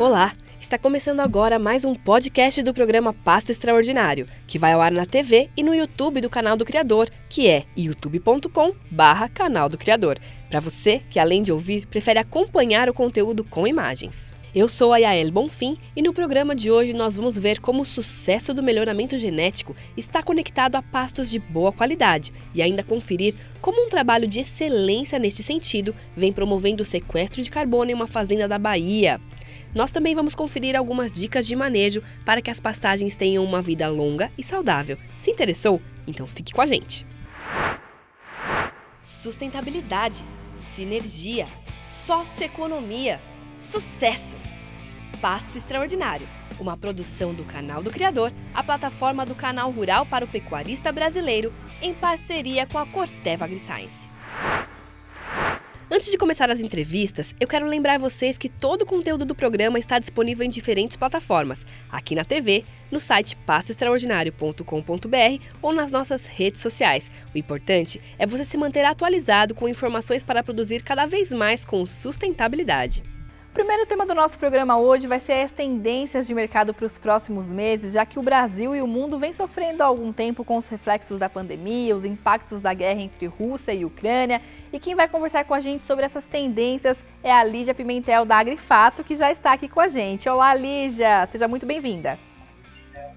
Olá, está começando agora mais um podcast do programa Pasto Extraordinário, que vai ao ar na TV e no YouTube do canal do Criador, que é youtube.com/barra canal do Criador, para você que além de ouvir prefere acompanhar o conteúdo com imagens. Eu sou a Yael Bonfim e no programa de hoje nós vamos ver como o sucesso do melhoramento genético está conectado a pastos de boa qualidade e ainda conferir como um trabalho de excelência neste sentido vem promovendo o sequestro de carbono em uma fazenda da Bahia. Nós também vamos conferir algumas dicas de manejo para que as pastagens tenham uma vida longa e saudável. Se interessou? Então fique com a gente. Sustentabilidade, sinergia, socioeconomia, sucesso. Pasto Extraordinário, uma produção do canal do Criador, a plataforma do canal rural para o pecuarista brasileiro, em parceria com a Corteva AgriScience. Antes de começar as entrevistas, eu quero lembrar vocês que todo o conteúdo do programa está disponível em diferentes plataformas, aqui na TV, no site passoextraordinario.com.br ou nas nossas redes sociais. O importante é você se manter atualizado com informações para produzir cada vez mais com sustentabilidade. O primeiro tema do nosso programa hoje vai ser as tendências de mercado para os próximos meses, já que o Brasil e o mundo vêm sofrendo há algum tempo com os reflexos da pandemia, os impactos da guerra entre Rússia e Ucrânia. E quem vai conversar com a gente sobre essas tendências é a Lígia Pimentel da Agrifato, que já está aqui com a gente. Olá, Lígia, seja muito bem-vinda.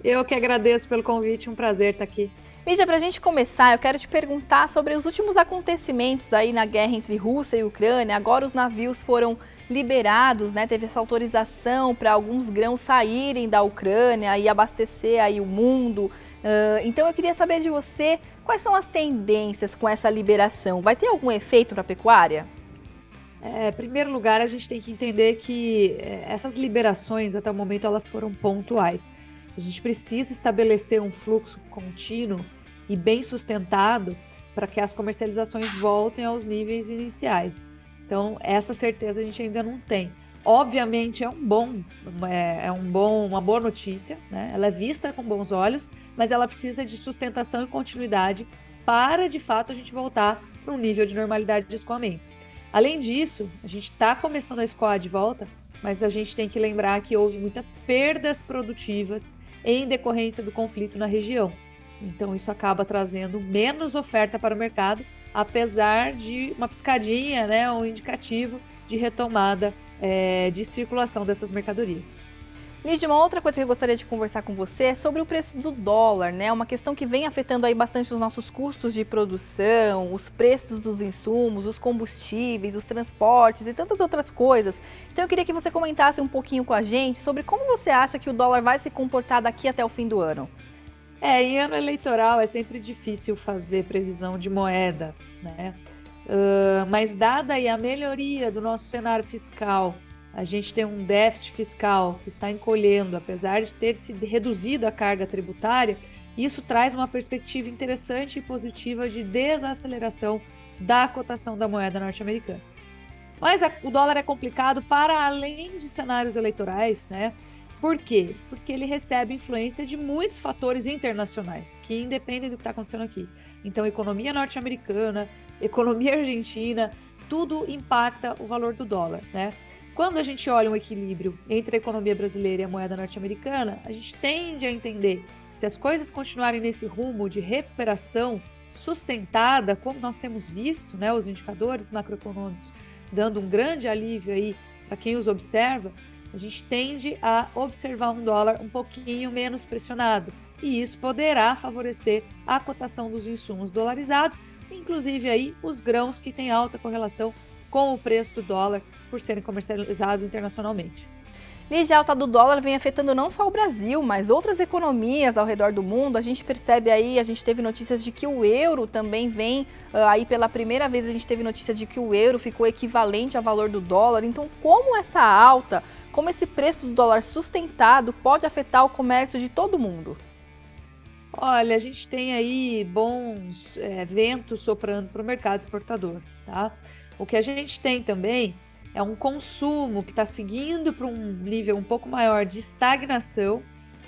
Eu que agradeço pelo convite, um prazer estar aqui. Lígia, para a gente começar, eu quero te perguntar sobre os últimos acontecimentos aí na guerra entre Rússia e Ucrânia. Agora os navios foram liberados, né? Teve essa autorização para alguns grãos saírem da Ucrânia e abastecer aí o mundo. Uh, então eu queria saber de você quais são as tendências com essa liberação. Vai ter algum efeito para a pecuária? É, em primeiro lugar, a gente tem que entender que é, essas liberações, até o momento, elas foram pontuais. A gente precisa estabelecer um fluxo contínuo e bem sustentado para que as comercializações voltem aos níveis iniciais. Então, essa certeza a gente ainda não tem. Obviamente é um bom, é, é, um bom, uma boa notícia, né? Ela é vista com bons olhos, mas ela precisa de sustentação e continuidade para de fato a gente voltar para um nível de normalidade de escoamento. Além disso, a gente está começando a escoar de volta, mas a gente tem que lembrar que houve muitas perdas produtivas em decorrência do conflito na região. Então isso acaba trazendo menos oferta para o mercado apesar de uma piscadinha, né, um indicativo de retomada é, de circulação dessas mercadorias. Lídia, uma outra coisa que eu gostaria de conversar com você é sobre o preço do dólar, né? Uma questão que vem afetando aí bastante os nossos custos de produção, os preços dos insumos, os combustíveis, os transportes e tantas outras coisas. Então eu queria que você comentasse um pouquinho com a gente sobre como você acha que o dólar vai se comportar daqui até o fim do ano. É, em ano eleitoral é sempre difícil fazer previsão de moedas, né? Uh, mas dada aí a melhoria do nosso cenário fiscal, a gente tem um déficit fiscal que está encolhendo, apesar de ter se reduzido a carga tributária, isso traz uma perspectiva interessante e positiva de desaceleração da cotação da moeda norte-americana. Mas a, o dólar é complicado para além de cenários eleitorais, né? Por quê? Porque ele recebe influência de muitos fatores internacionais que independem do que está acontecendo aqui. Então, economia norte-americana, economia argentina, tudo impacta o valor do dólar, né? Quando a gente olha um equilíbrio entre a economia brasileira e a moeda norte-americana, a gente tende a entender que se as coisas continuarem nesse rumo de recuperação sustentada, como nós temos visto, né, os indicadores macroeconômicos dando um grande alívio aí para quem os observa, a gente tende a observar um dólar um pouquinho menos pressionado, e isso poderá favorecer a cotação dos insumos dolarizados, inclusive aí os grãos que têm alta correlação com o preço do dólar por serem comercializados internacionalmente. Lígia, a alta do dólar vem afetando não só o Brasil, mas outras economias ao redor do mundo. A gente percebe aí, a gente teve notícias de que o euro também vem, ah, aí pela primeira vez a gente teve notícia de que o euro ficou equivalente ao valor do dólar. Então, como essa alta como esse preço do dólar sustentado pode afetar o comércio de todo mundo? Olha, a gente tem aí bons é, ventos soprando para o mercado exportador, tá? O que a gente tem também é um consumo que está seguindo para um nível um pouco maior de estagnação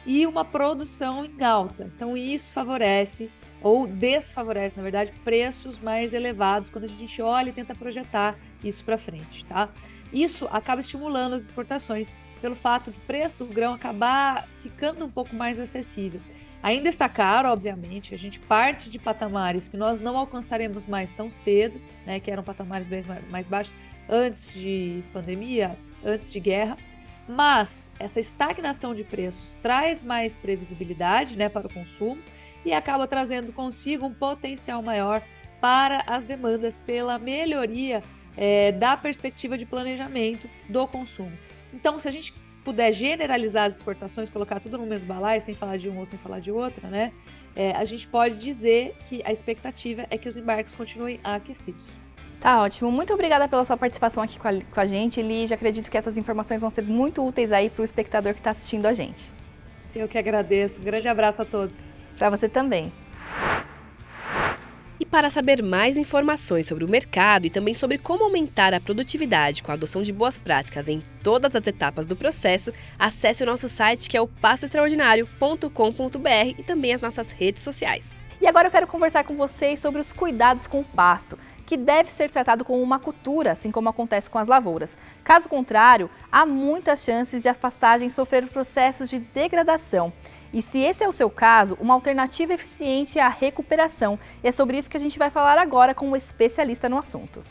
e uma produção em alta. Então, isso favorece ou desfavorece, na verdade, preços mais elevados quando a gente olha e tenta projetar isso para frente, tá? Isso acaba estimulando as exportações pelo fato de o preço do grão acabar ficando um pouco mais acessível. Ainda está caro, obviamente, a gente parte de patamares que nós não alcançaremos mais tão cedo, né, que eram patamares bem mais baixos antes de pandemia, antes de guerra, mas essa estagnação de preços traz mais previsibilidade né, para o consumo e acaba trazendo consigo um potencial maior para as demandas pela melhoria é, da perspectiva de planejamento do consumo. Então, se a gente puder generalizar as exportações, colocar tudo no mesmo balaio, sem falar de uma ou sem falar de outra, né? É, a gente pode dizer que a expectativa é que os embarques continuem aquecidos. Tá ótimo. Muito obrigada pela sua participação aqui com a, com a gente, Lige. Acredito que essas informações vão ser muito úteis aí para o espectador que está assistindo a gente. Eu que agradeço. Um grande abraço a todos. Para você também. E para saber mais informações sobre o mercado e também sobre como aumentar a produtividade com a adoção de boas práticas em todas as etapas do processo, acesse o nosso site que é o passoextraordinário.com.br e também as nossas redes sociais. E agora eu quero conversar com vocês sobre os cuidados com o pasto, que deve ser tratado como uma cultura, assim como acontece com as lavouras. Caso contrário, há muitas chances de as pastagens sofrer processos de degradação. E se esse é o seu caso, uma alternativa eficiente é a recuperação. E é sobre isso que a gente vai falar agora com um especialista no assunto.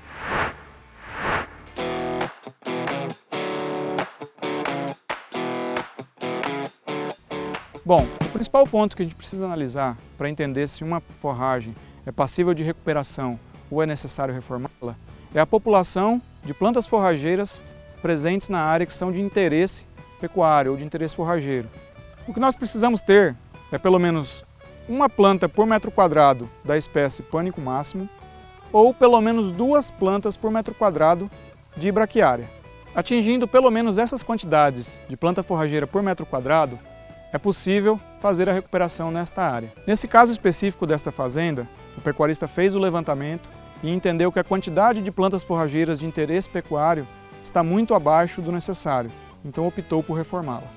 Bom, o principal ponto que a gente precisa analisar para entender se uma forragem é passível de recuperação ou é necessário reformá-la é a população de plantas forrageiras presentes na área que são de interesse pecuário ou de interesse forrageiro. O que nós precisamos ter é pelo menos uma planta por metro quadrado da espécie pânico máximo ou pelo menos duas plantas por metro quadrado de braquiária. Atingindo pelo menos essas quantidades de planta forrageira por metro quadrado, é possível fazer a recuperação nesta área. Nesse caso específico desta fazenda, o pecuarista fez o levantamento e entendeu que a quantidade de plantas forrageiras de interesse pecuário está muito abaixo do necessário, então optou por reformá-la.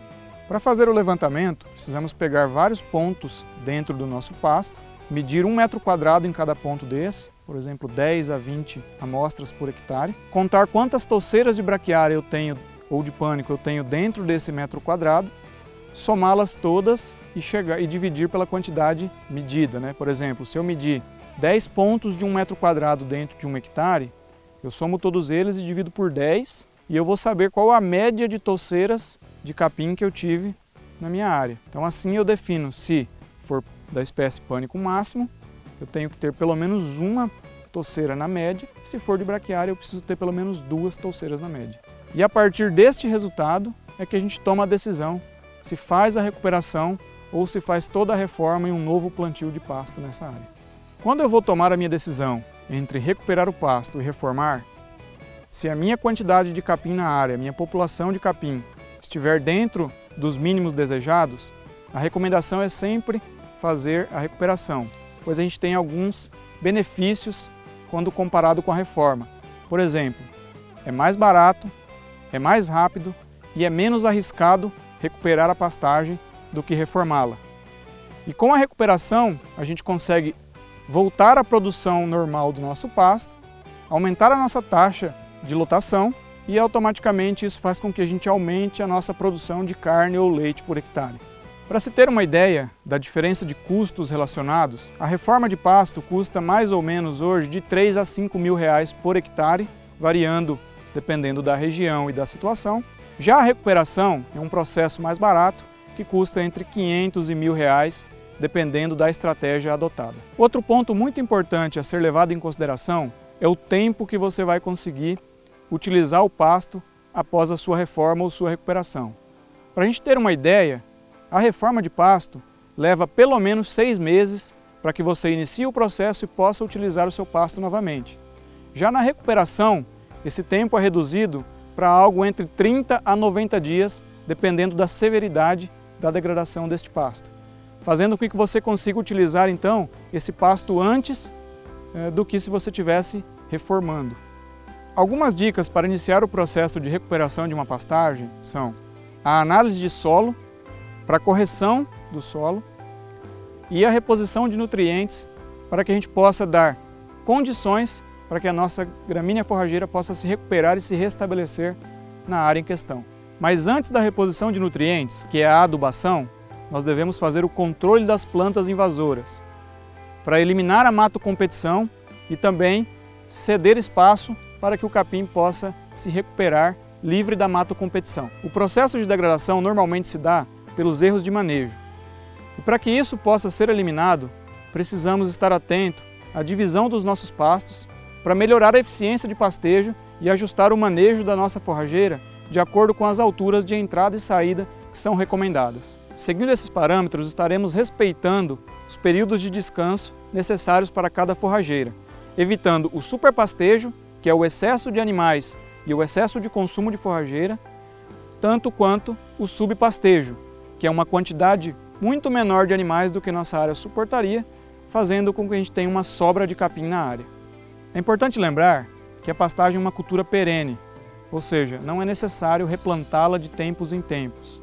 Para fazer o levantamento, precisamos pegar vários pontos dentro do nosso pasto, medir um metro quadrado em cada ponto desse, por exemplo, 10 a 20 amostras por hectare, contar quantas touceiras de braquiária eu tenho ou de pânico eu tenho dentro desse metro quadrado somá-las todas e, chegar, e dividir pela quantidade medida. Né? Por exemplo, se eu medir 10 pontos de um metro quadrado dentro de um hectare, eu somo todos eles e divido por 10 e eu vou saber qual a média de touceiras de capim que eu tive na minha área. Então assim eu defino se for da espécie pânico máximo, eu tenho que ter pelo menos uma touceira na média, se for de braquiária eu preciso ter pelo menos duas touceiras na média. E a partir deste resultado é que a gente toma a decisão se faz a recuperação ou se faz toda a reforma e um novo plantio de pasto nessa área. Quando eu vou tomar a minha decisão entre recuperar o pasto e reformar, se a minha quantidade de capim na área, minha população de capim, estiver dentro dos mínimos desejados, a recomendação é sempre fazer a recuperação, pois a gente tem alguns benefícios quando comparado com a reforma. Por exemplo, é mais barato, é mais rápido e é menos arriscado recuperar a pastagem do que reformá-la. E com a recuperação, a gente consegue voltar à produção normal do nosso pasto, aumentar a nossa taxa de lotação e automaticamente isso faz com que a gente aumente a nossa produção de carne ou leite por hectare. Para se ter uma ideia da diferença de custos relacionados, a reforma de pasto custa mais ou menos hoje de 3 a 5 mil reais por hectare, variando dependendo da região e da situação, já a recuperação é um processo mais barato, que custa entre 500 e mil reais, dependendo da estratégia adotada. Outro ponto muito importante a ser levado em consideração é o tempo que você vai conseguir utilizar o pasto após a sua reforma ou sua recuperação. Para a gente ter uma ideia, a reforma de pasto leva pelo menos seis meses para que você inicie o processo e possa utilizar o seu pasto novamente. Já na recuperação, esse tempo é reduzido para algo entre 30 a 90 dias, dependendo da severidade da degradação deste pasto, fazendo com que você consiga utilizar então esse pasto antes eh, do que se você tivesse reformando. Algumas dicas para iniciar o processo de recuperação de uma pastagem são a análise de solo para correção do solo e a reposição de nutrientes para que a gente possa dar condições para que a nossa gramínea forrageira possa se recuperar e se restabelecer na área em questão. Mas antes da reposição de nutrientes, que é a adubação, nós devemos fazer o controle das plantas invasoras, para eliminar a mato-competição e também ceder espaço para que o capim possa se recuperar livre da mato-competição. O processo de degradação normalmente se dá pelos erros de manejo. E para que isso possa ser eliminado, precisamos estar atento à divisão dos nossos pastos para melhorar a eficiência de pastejo e ajustar o manejo da nossa forrageira de acordo com as alturas de entrada e saída que são recomendadas. Seguindo esses parâmetros, estaremos respeitando os períodos de descanso necessários para cada forrageira, evitando o superpastejo, que é o excesso de animais e o excesso de consumo de forrageira, tanto quanto o subpastejo, que é uma quantidade muito menor de animais do que nossa área suportaria, fazendo com que a gente tenha uma sobra de capim na área. É importante lembrar que a pastagem é uma cultura perene, ou seja, não é necessário replantá-la de tempos em tempos.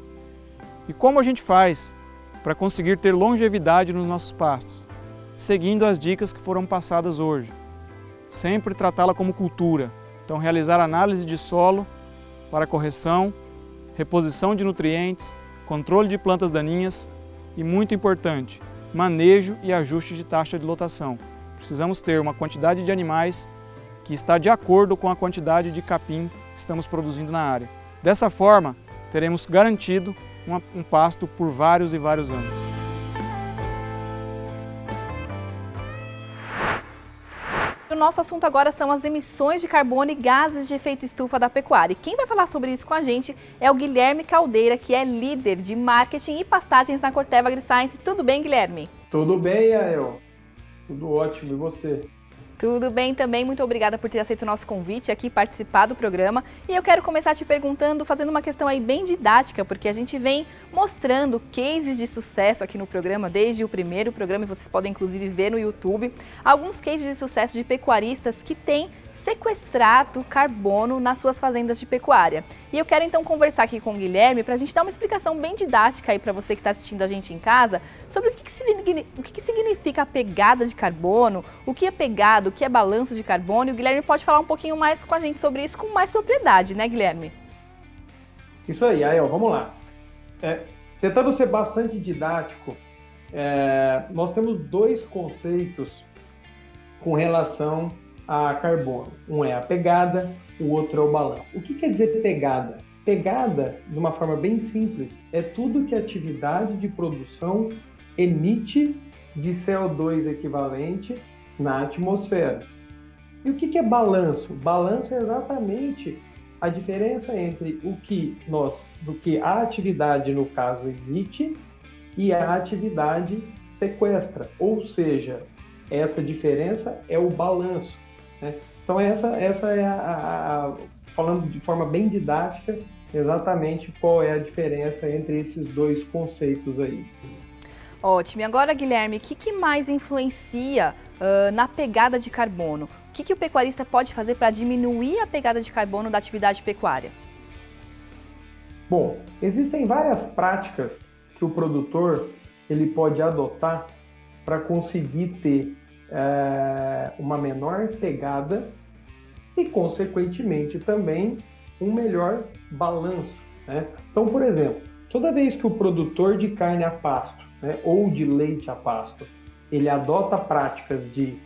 E como a gente faz para conseguir ter longevidade nos nossos pastos? Seguindo as dicas que foram passadas hoje. Sempre tratá-la como cultura, então realizar análise de solo para correção, reposição de nutrientes, controle de plantas daninhas e, muito importante, manejo e ajuste de taxa de lotação. Precisamos ter uma quantidade de animais que está de acordo com a quantidade de capim que estamos produzindo na área. Dessa forma, teremos garantido um pasto por vários e vários anos. O nosso assunto agora são as emissões de carbono e gases de efeito estufa da pecuária. E quem vai falar sobre isso com a gente é o Guilherme Caldeira, que é líder de marketing e pastagens na Corteva AgriScience. Tudo bem, Guilherme? Tudo bem, Ael. Tudo ótimo. E você? Tudo bem também, muito obrigada por ter aceito o nosso convite aqui, participar do programa. E eu quero começar te perguntando, fazendo uma questão aí bem didática, porque a gente vem mostrando cases de sucesso aqui no programa, desde o primeiro programa, e vocês podem inclusive ver no YouTube, alguns cases de sucesso de pecuaristas que têm sequestrado carbono nas suas fazendas de pecuária. E eu quero então conversar aqui com o Guilherme para a gente dar uma explicação bem didática aí para você que está assistindo a gente em casa sobre o que, que, o que, que significa a pegada de carbono, o que é pegado, o que é balanço de carbono. E o Guilherme pode falar um pouquinho mais com a gente sobre isso com mais propriedade, né, Guilherme? Isso aí, Ael, vamos lá. É, tentando ser bastante didático, é, nós temos dois conceitos com relação a carbono. Um é a pegada, o outro é o balanço. O que quer dizer pegada? Pegada, de uma forma bem simples, é tudo que a atividade de produção emite de CO2 equivalente na atmosfera. E o que é balanço? Balanço é exatamente a diferença entre o que nós, do que a atividade no caso emite e a atividade sequestra. Ou seja, essa diferença é o balanço. Né? Então essa, essa é a, a, a, falando de forma bem didática, exatamente qual é a diferença entre esses dois conceitos aí. Ótimo. E agora, Guilherme, o que, que mais influencia uh, na pegada de carbono? O que, que o pecuarista pode fazer para diminuir a pegada de carbono da atividade pecuária? Bom, existem várias práticas que o produtor ele pode adotar para conseguir ter é, uma menor pegada e, consequentemente, também um melhor balanço. Né? Então, por exemplo, toda vez que o produtor de carne a pasto né, ou de leite a pasto ele adota práticas de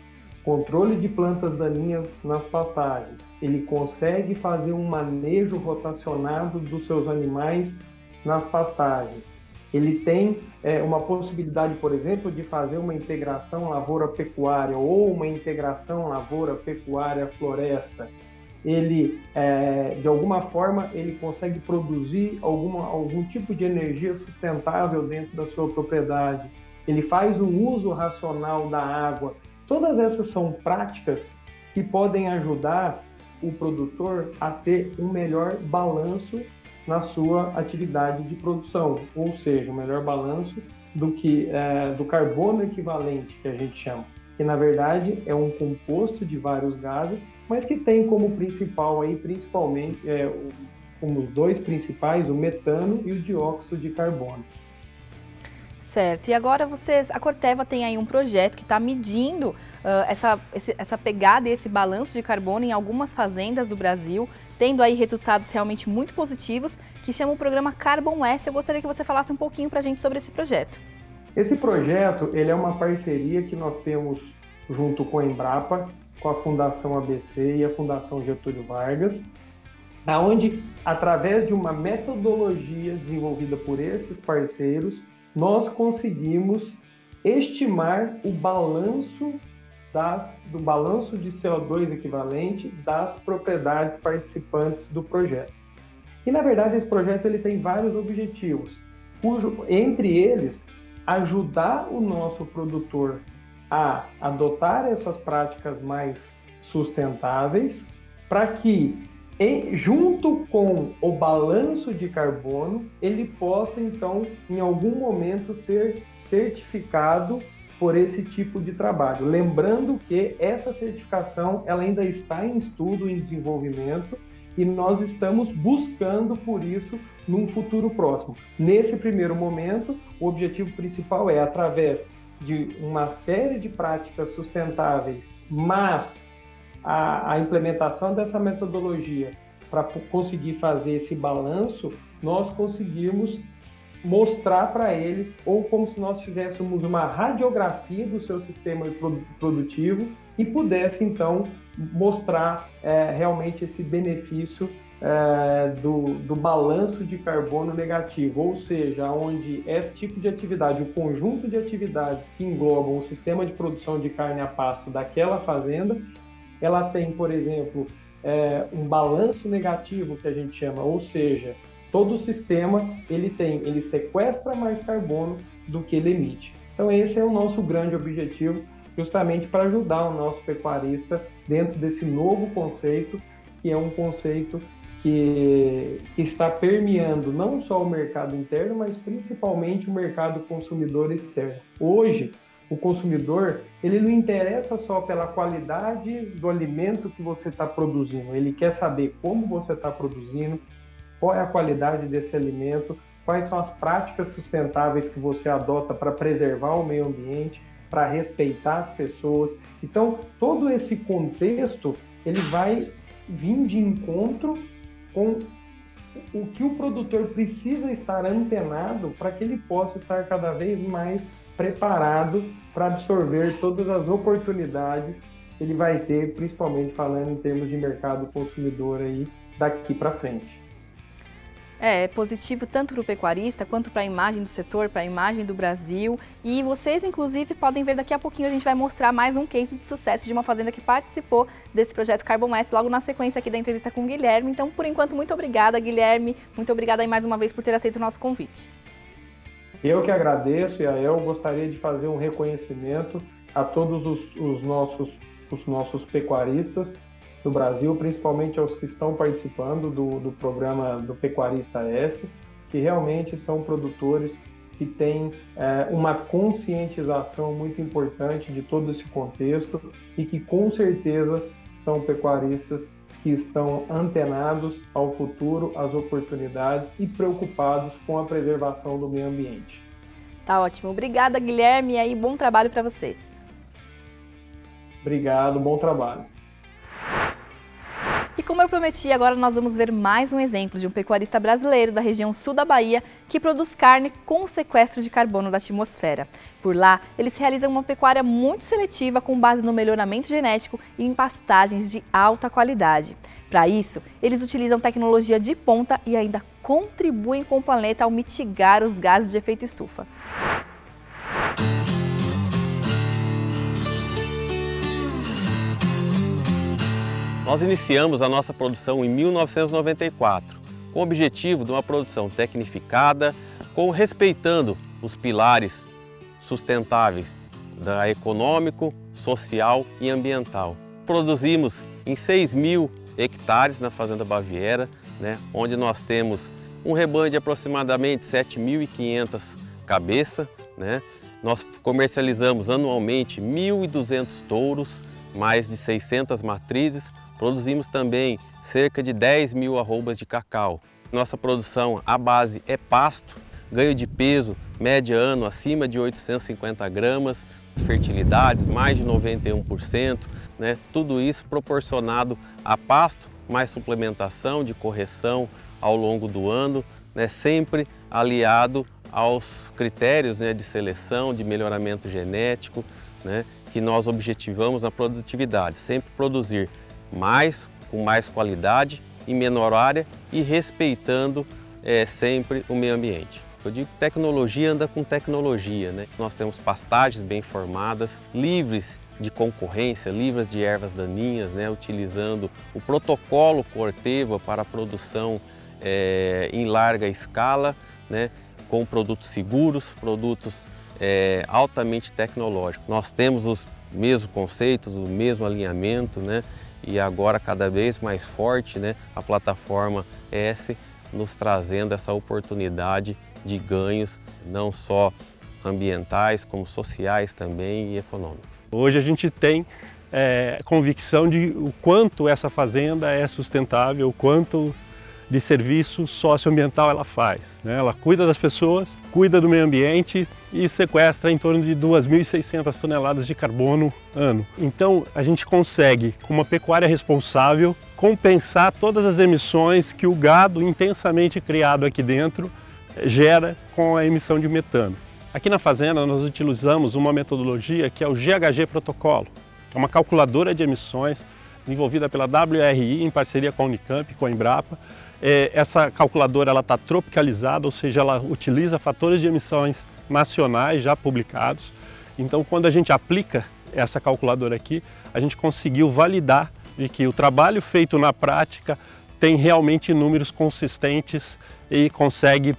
controle de plantas daninhas nas pastagens, ele consegue fazer um manejo rotacionado dos seus animais nas pastagens, ele tem é, uma possibilidade, por exemplo, de fazer uma integração lavoura-pecuária ou uma integração lavoura-pecuária-floresta. Ele, é, de alguma forma, ele consegue produzir alguma, algum tipo de energia sustentável dentro da sua propriedade. Ele faz um uso racional da água. Todas essas são práticas que podem ajudar o produtor a ter um melhor balanço na sua atividade de produção, ou seja, o melhor balanço do que é, do carbono equivalente que a gente chama, que na verdade é um composto de vários gases, mas que tem como principal aí principalmente é, como os dois principais o metano e o dióxido de carbono. Certo. E agora vocês, a Corteva tem aí um projeto que está medindo uh, essa, esse, essa pegada e esse balanço de carbono em algumas fazendas do Brasil, tendo aí resultados realmente muito positivos, que chama o programa Carbon S. Eu gostaria que você falasse um pouquinho para a gente sobre esse projeto. Esse projeto ele é uma parceria que nós temos junto com a Embrapa, com a Fundação ABC e a Fundação Getúlio Vargas, aonde através de uma metodologia desenvolvida por esses parceiros nós conseguimos estimar o balanço das, do balanço de CO2 equivalente das propriedades participantes do projeto. E na verdade esse projeto ele tem vários objetivos, cujo entre eles ajudar o nosso produtor a adotar essas práticas mais sustentáveis para que e, junto com o balanço de carbono, ele possa então, em algum momento, ser certificado por esse tipo de trabalho. Lembrando que essa certificação ela ainda está em estudo, em desenvolvimento, e nós estamos buscando por isso num futuro próximo. Nesse primeiro momento, o objetivo principal é, através de uma série de práticas sustentáveis, mas a, a implementação dessa metodologia para conseguir fazer esse balanço, nós conseguimos mostrar para ele, ou como se nós fizéssemos uma radiografia do seu sistema produtivo e pudesse então mostrar é, realmente esse benefício é, do, do balanço de carbono negativo, ou seja, onde esse tipo de atividade, o conjunto de atividades que englobam o sistema de produção de carne a pasto daquela fazenda, ela tem, por exemplo, é, um balanço negativo que a gente chama, ou seja, todo o sistema ele tem, ele sequestra mais carbono do que ele emite. Então esse é o nosso grande objetivo, justamente para ajudar o nosso pecuarista dentro desse novo conceito, que é um conceito que, que está permeando não só o mercado interno, mas principalmente o mercado consumidor externo. Hoje, o consumidor ele não interessa só pela qualidade do alimento que você está produzindo, ele quer saber como você está produzindo, qual é a qualidade desse alimento, quais são as práticas sustentáveis que você adota para preservar o meio ambiente, para respeitar as pessoas. Então, todo esse contexto ele vai vir de encontro com o que o produtor precisa estar antenado para que ele possa estar cada vez mais preparado para absorver todas as oportunidades que ele vai ter, principalmente falando em termos de mercado consumidor aí daqui para frente. É, é positivo tanto para o pecuarista quanto para a imagem do setor, para a imagem do Brasil. E vocês, inclusive, podem ver daqui a pouquinho a gente vai mostrar mais um case de sucesso de uma fazenda que participou desse projeto Carbon S logo na sequência aqui da entrevista com o Guilherme. Então, por enquanto, muito obrigada, Guilherme. Muito obrigada aí mais uma vez por ter aceito o nosso convite. Eu que agradeço, e a El gostaria de fazer um reconhecimento a todos os, os, nossos, os nossos pecuaristas do Brasil, principalmente aos que estão participando do, do programa do Pecuarista S, que realmente são produtores que têm é, uma conscientização muito importante de todo esse contexto e que com certeza são pecuaristas que estão antenados ao futuro, às oportunidades e preocupados com a preservação do meio ambiente. Tá ótimo. Obrigada, Guilherme, e aí bom trabalho para vocês. Obrigado, bom trabalho. Como eu prometi, agora nós vamos ver mais um exemplo de um pecuarista brasileiro da região sul da Bahia que produz carne com sequestro de carbono da atmosfera. Por lá, eles realizam uma pecuária muito seletiva com base no melhoramento genético e em pastagens de alta qualidade. Para isso, eles utilizam tecnologia de ponta e ainda contribuem com o planeta ao mitigar os gases de efeito estufa. Nós iniciamos a nossa produção em 1994, com o objetivo de uma produção tecnificada, com respeitando os pilares sustentáveis da econômico, social e ambiental. Produzimos em 6 mil hectares na Fazenda Baviera, né, onde nós temos um rebanho de aproximadamente 7.500 cabeças. Né? Nós comercializamos anualmente 1.200 touros, mais de 600 matrizes, Produzimos também cerca de 10 mil arrobas de cacau. Nossa produção, a base é pasto, ganho de peso média ano acima de 850 gramas, fertilidades mais de 91%, né? tudo isso proporcionado a pasto, mais suplementação de correção ao longo do ano, né? sempre aliado aos critérios né, de seleção, de melhoramento genético, né, que nós objetivamos na produtividade, sempre produzir mais, com mais qualidade, em menor área e respeitando é, sempre o meio ambiente. Eu digo que tecnologia anda com tecnologia, né? Nós temos pastagens bem formadas, livres de concorrência, livres de ervas daninhas, né? utilizando o protocolo Corteva para a produção é, em larga escala, né? com produtos seguros, produtos é, altamente tecnológicos. Nós temos os mesmos conceitos, o mesmo alinhamento, né? E agora cada vez mais forte né? a plataforma S nos trazendo essa oportunidade de ganhos, não só ambientais, como sociais também e econômicos. Hoje a gente tem é, convicção de o quanto essa fazenda é sustentável, o quanto de serviço socioambiental ela faz. Né? Ela cuida das pessoas, cuida do meio ambiente e sequestra em torno de 2.600 toneladas de carbono ano. Então a gente consegue, com uma pecuária responsável, compensar todas as emissões que o gado intensamente criado aqui dentro gera com a emissão de metano. Aqui na fazenda nós utilizamos uma metodologia que é o GHG Protocolo, é uma calculadora de emissões desenvolvida pela WRI em parceria com a Unicamp, com a Embrapa. É, essa calculadora está tropicalizada, ou seja, ela utiliza fatores de emissões nacionais já publicados. Então, quando a gente aplica essa calculadora aqui, a gente conseguiu validar de que o trabalho feito na prática tem realmente números consistentes e consegue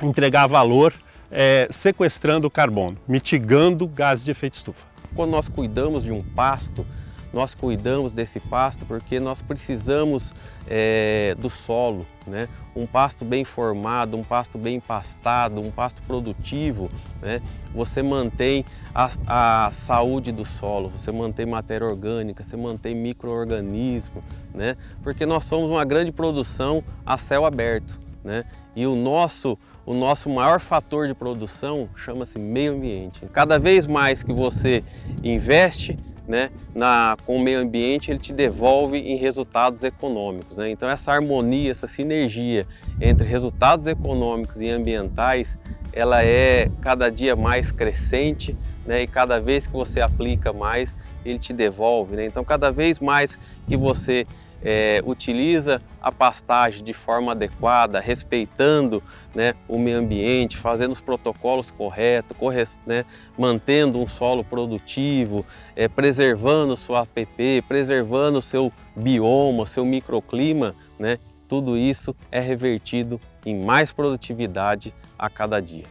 entregar valor é, sequestrando carbono, mitigando gases de efeito estufa. Quando nós cuidamos de um pasto, nós cuidamos desse pasto porque nós precisamos é, do solo, né? um pasto bem formado, um pasto bem pastado, um pasto produtivo, né? você mantém a, a, saúde do solo, você mantém matéria orgânica, você mantém micro-organismo, né? porque nós somos uma grande produção a céu aberto né? e o nosso o nosso maior fator de produção chama-se meio ambiente. Cada vez mais que você investe né, na, com o meio ambiente, ele te devolve em resultados econômicos. Né? Então essa harmonia, essa sinergia entre resultados econômicos e ambientais, ela é cada dia mais crescente né? e cada vez que você aplica mais, ele te devolve. Né? Então cada vez mais que você é, utiliza a pastagem de forma adequada, respeitando né, o meio ambiente, fazendo os protocolos corretos, corre né, mantendo um solo produtivo, é, preservando sua APP, preservando seu bioma, seu microclima, né, tudo isso é revertido em mais produtividade a cada dia.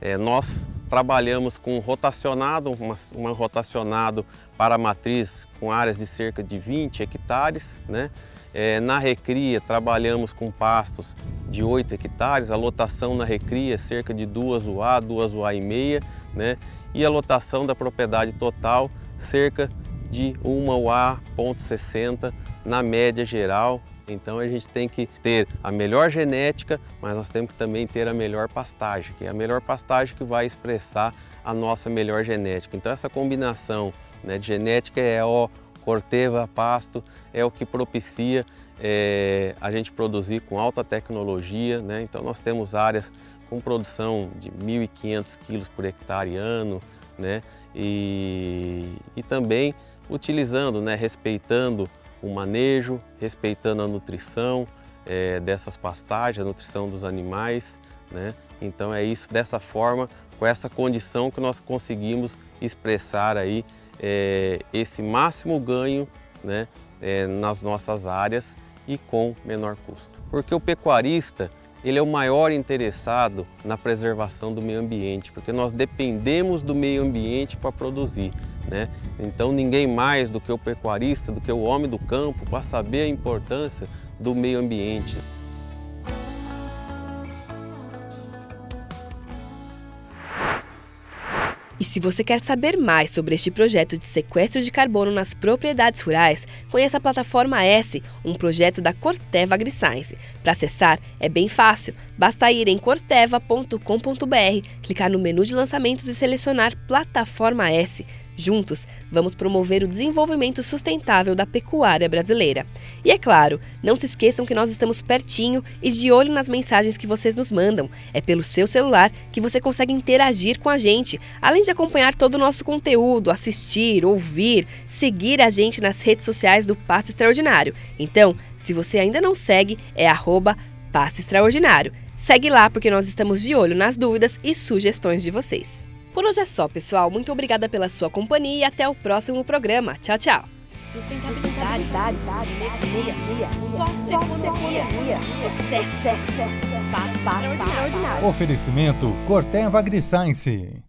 É, nós trabalhamos com rotacionado, uma, uma rotacionado para a matriz com áreas de cerca de 20 hectares. Né? É, na recria trabalhamos com pastos de 8 hectares, a lotação na recria é cerca de 2 UA, 2 UA e meia, né? e a lotação da propriedade total cerca de 1 UA.60 na média geral então a gente tem que ter a melhor genética, mas nós temos que também ter a melhor pastagem, que é a melhor pastagem que vai expressar a nossa melhor genética. Então essa combinação né, genética é o corteva, pasto, é o que propicia é, a gente produzir com alta tecnologia. Né? Então nós temos áreas com produção de 1.500 quilos por hectare ano, né? e, e também utilizando, né, respeitando o manejo, respeitando a nutrição é, dessas pastagens, a nutrição dos animais. Né? Então é isso, dessa forma, com essa condição que nós conseguimos expressar aí é, esse máximo ganho né, é, nas nossas áreas e com menor custo. Porque o pecuarista ele é o maior interessado na preservação do meio ambiente, porque nós dependemos do meio ambiente para produzir. Né? Então ninguém mais do que o pecuarista, do que o homem do campo, para saber a importância do meio ambiente. E se você quer saber mais sobre este projeto de sequestro de carbono nas propriedades rurais, conheça a plataforma S, um projeto da Corteva AgriScience. Para acessar é bem fácil, basta ir em corteva.com.br, clicar no menu de lançamentos e selecionar Plataforma S. Juntos, vamos promover o desenvolvimento sustentável da pecuária brasileira. E é claro, não se esqueçam que nós estamos pertinho e de olho nas mensagens que vocês nos mandam. É pelo seu celular que você consegue interagir com a gente, além de acompanhar todo o nosso conteúdo, assistir, ouvir, seguir a gente nas redes sociais do Passo Extraordinário. Então, se você ainda não segue, é arroba Passo Extraordinário. Segue lá porque nós estamos de olho nas dúvidas e sugestões de vocês. Por hoje é só, pessoal. Muito obrigada pela sua companhia e até o próximo programa. Tchau, tchau. Sustentabilidade, sinergia, socioeconomia, sucesso, paz extraordinário. Oferecimento Corteva AgriScience.